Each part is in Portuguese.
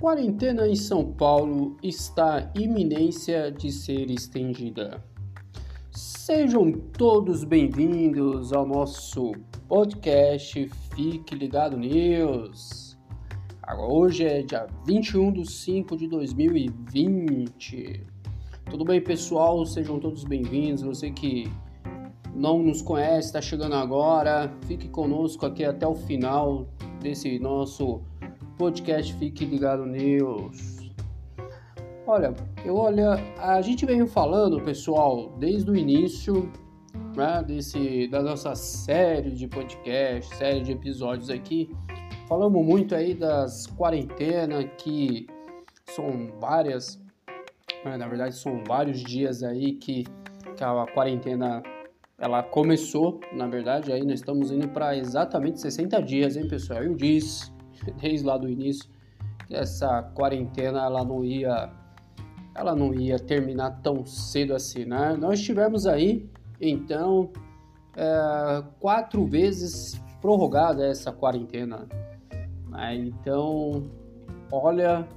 Quarentena em São Paulo está iminência de ser estendida. Sejam todos bem-vindos ao nosso podcast Fique Ligado News. Hoje é dia 21 de 5 de 2020. Tudo bem, pessoal? Sejam todos bem-vindos. Você que não nos conhece, está chegando agora, fique conosco aqui até o final desse nosso podcast Fique Ligado News. Olha, eu olha, a gente veio falando, pessoal, desde o início né, desse, da nossa série de podcast, série de episódios aqui. Falamos muito aí das quarentenas, que são várias, né, na verdade são vários dias aí que, que a quarentena ela começou, na verdade, aí nós estamos indo para exatamente 60 dias, hein, pessoal? Eu disse desde lá do início que essa quarentena ela não ia ela não ia terminar tão cedo assim, né? Nós tivemos aí então é, quatro vezes prorrogada essa quarentena, né? então olha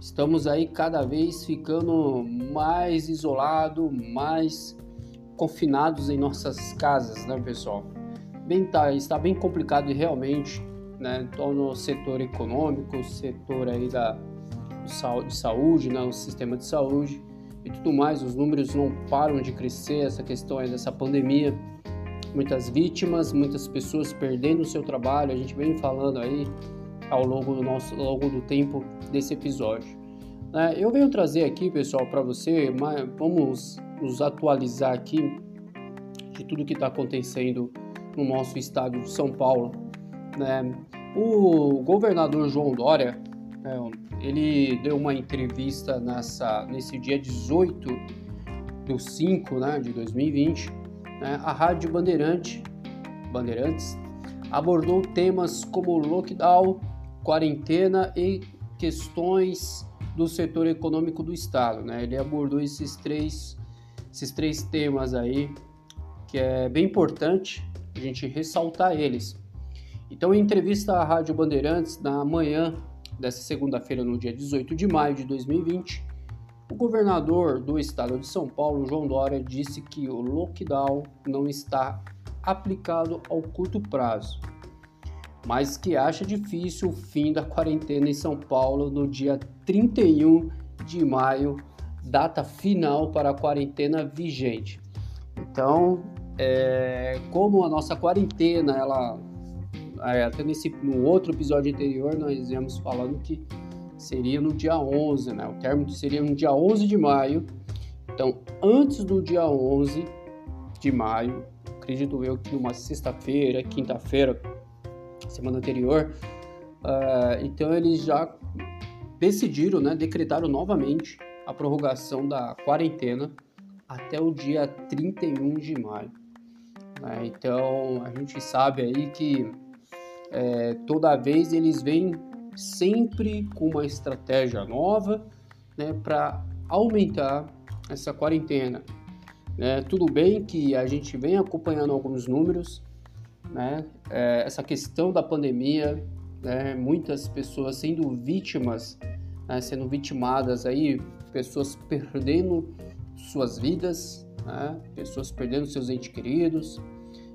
estamos aí cada vez ficando mais isolado, mais confinados em nossas casas, né, pessoal? Bem, tá, está bem complicado realmente né? Então, no setor econômico, setor aí da de saúde, né? O sistema de saúde e tudo mais, os números não param de crescer, essa questão aí dessa pandemia, muitas vítimas, muitas pessoas perdendo o seu trabalho, a gente vem falando aí ao longo do nosso, ao longo do tempo desse episódio. Né? Eu venho trazer aqui, pessoal, para você, vamos nos atualizar aqui de tudo que está acontecendo no nosso estado de São Paulo, né? O governador João Dória, né, ele deu uma entrevista nessa, nesse dia 18 do 5 né, de 2020, né, a Rádio Bandeirante, Bandeirantes abordou temas como lockdown, quarentena e questões do setor econômico do Estado. Né? Ele abordou esses três, esses três temas aí, que é bem importante a gente ressaltar eles. Então, em entrevista à Rádio Bandeirantes, na manhã dessa segunda-feira, no dia 18 de maio de 2020, o governador do estado de São Paulo, João Dória, disse que o lockdown não está aplicado ao curto prazo, mas que acha difícil o fim da quarentena em São Paulo no dia 31 de maio, data final para a quarentena vigente. Então, é, como a nossa quarentena ela até nesse, no outro episódio anterior, nós íamos falando que seria no dia 11, né? O término seria no dia 11 de maio. Então, antes do dia 11 de maio, acredito eu que numa sexta-feira, quinta-feira, semana anterior, uh, então eles já decidiram, né, decretaram novamente a prorrogação da quarentena até o dia 31 de maio. Né? Então, a gente sabe aí que é, toda vez eles vêm sempre com uma estratégia nova né, para aumentar essa quarentena. Né? Tudo bem que a gente vem acompanhando alguns números, né? É, essa questão da pandemia, né? muitas pessoas sendo vítimas, né? sendo vitimadas aí, pessoas perdendo suas vidas, né? pessoas perdendo seus entes queridos,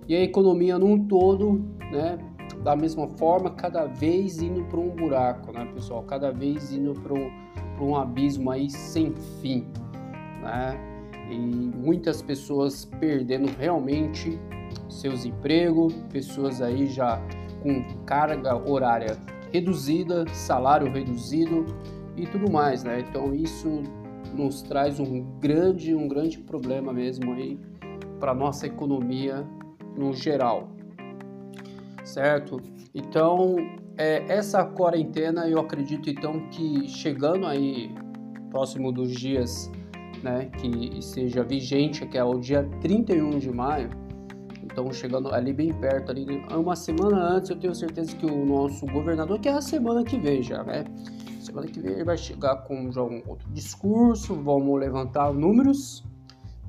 e a economia num todo, né? Da mesma forma, cada vez indo para um buraco, né, pessoal? Cada vez indo para um, um abismo aí sem fim, né? E muitas pessoas perdendo realmente seus empregos, pessoas aí já com carga horária reduzida, salário reduzido e tudo mais, né? Então isso nos traz um grande, um grande problema mesmo aí para nossa economia no geral certo? Então, é, essa quarentena eu acredito então que chegando aí próximo dos dias, né, que seja vigente, que é o dia 31 de maio, então chegando ali bem perto, ali uma semana antes, eu tenho certeza que o nosso governador, que é a semana que vem já, né? Semana que vem ele vai chegar com já um outro discurso, vamos levantar números,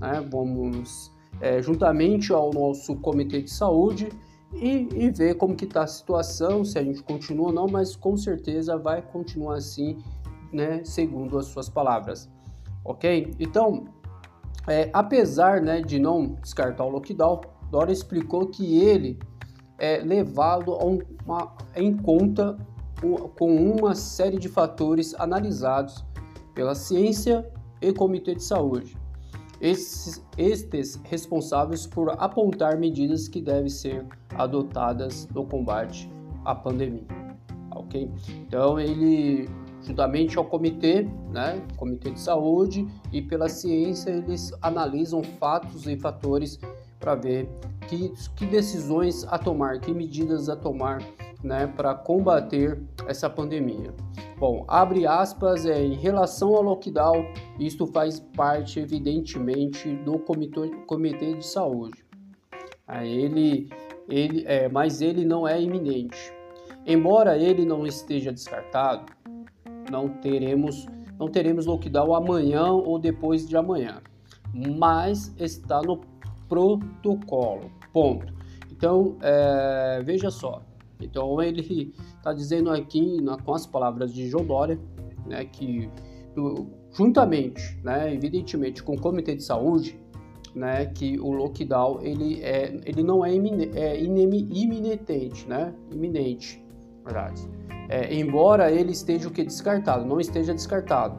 né? Vamos é, juntamente ao nosso comitê de saúde e, e ver como que está a situação, se a gente continua ou não, mas com certeza vai continuar assim, né, segundo as suas palavras, ok? Então, é, apesar né, de não descartar o lockdown, Dora explicou que ele é levado uma, em conta com uma série de fatores analisados pela ciência e comitê de saúde. Estes, estes responsáveis por apontar medidas que devem ser adotadas no combate à pandemia. Ok? Então ele, juntamente ao comitê, né, comitê de saúde e pela ciência, eles analisam fatos e fatores para ver que, que decisões a tomar, que medidas a tomar né, para combater essa pandemia. Bom, abre aspas, é, em relação ao lockdown, isto faz parte, evidentemente, do comitê, comitê de saúde. ele, ele, é, mas ele não é iminente. Embora ele não esteja descartado, não teremos, não teremos lockdown amanhã ou depois de amanhã, mas está no protocolo. Ponto. Então, é, veja só. Então, ele está dizendo aqui, na, com as palavras de João Dória, né, que juntamente, né, evidentemente, com o Comitê de Saúde, né, que o lockdown ele, é, ele não é, imine, é iminente, né, iminente, verdade. É, embora ele esteja o que descartado, não esteja descartado.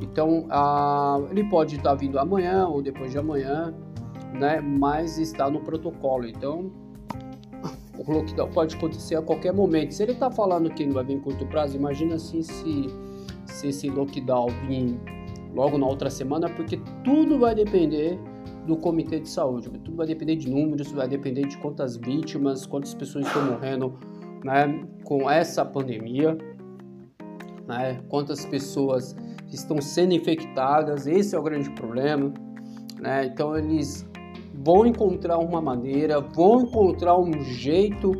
Então, a, ele pode estar vindo amanhã ou depois de amanhã, né? Mas está no protocolo. Então, o lockdown pode acontecer a qualquer momento. Se ele está falando que não vai vir em curto prazo, imagina assim se, se esse lockdown vir logo na outra semana, porque tudo vai depender do comitê de saúde. Tudo vai depender de números, vai depender de quantas vítimas, quantas pessoas estão morrendo né, com essa pandemia, né, quantas pessoas estão sendo infectadas. Esse é o grande problema. Né? Então eles vão encontrar uma maneira, vão encontrar um jeito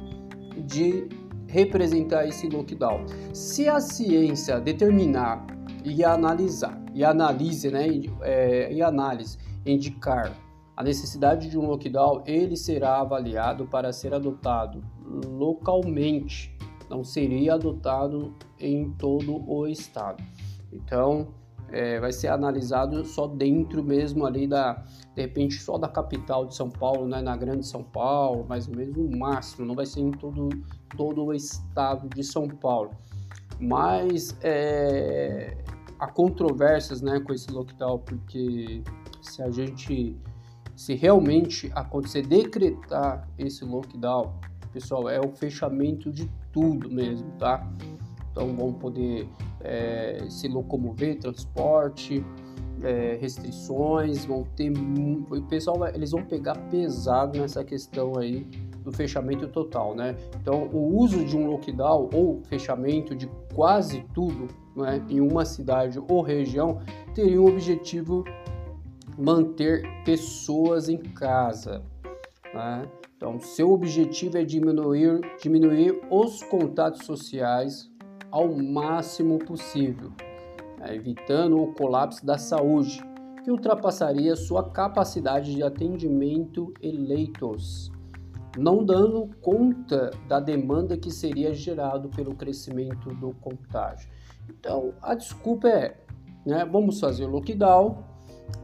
de representar esse lockdown. Se a ciência determinar e analisar, e analise, né, é, e análise, indicar a necessidade de um lockdown, ele será avaliado para ser adotado localmente, não seria adotado em todo o estado. Então, é, vai ser analisado só dentro mesmo ali da, de repente só da capital de São Paulo, né, na grande São Paulo, mais ou menos no máximo, não vai ser em todo, todo o estado de São Paulo. Mas é, há controvérsias né, com esse lockdown, porque se a gente, se realmente acontecer, decretar esse lockdown, pessoal, é o fechamento de tudo mesmo, tá? Então vão poder é, se locomover, transporte, é, restrições, vão ter o pessoal eles vão pegar pesado nessa questão aí do fechamento total, né? Então o uso de um lockdown ou fechamento de quase tudo, né, em uma cidade ou região teria o objetivo manter pessoas em casa, né? Então, seu objetivo é diminuir, diminuir os contatos sociais, ao máximo possível, né, evitando o colapso da saúde, que ultrapassaria sua capacidade de atendimento e leitos, não dando conta da demanda que seria gerado pelo crescimento do contágio. Então, a desculpa é, né, vamos fazer lockdown,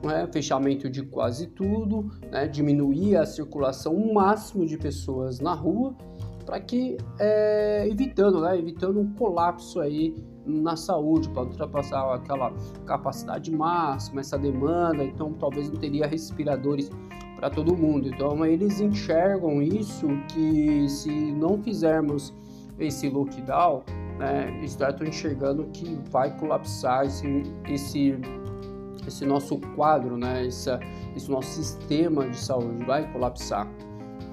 né, fechamento de quase tudo, né, diminuir a circulação máximo de pessoas na rua para que é, evitando, né, evitando um colapso aí na saúde, para ultrapassar aquela capacidade máxima, essa demanda, então talvez não teria respiradores para todo mundo. Então eles enxergam isso que se não fizermos esse lockdown, né, estão enxergando que vai colapsar esse, esse, esse nosso quadro, né, esse nosso sistema de saúde vai colapsar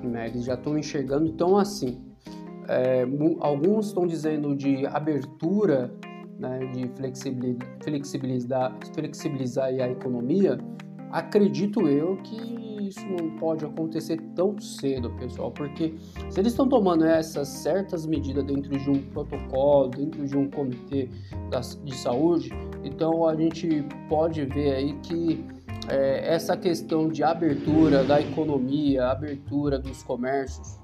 né? Eles já estão enxergando, então assim, é, alguns estão dizendo de abertura, né, de flexibilizar, flexibilizar, a economia. Acredito eu que isso não pode acontecer tão cedo, pessoal, porque se eles estão tomando essas certas medidas dentro de um protocolo, dentro de um comitê de saúde, então a gente pode ver aí que é, essa questão de abertura da economia, abertura dos comércios,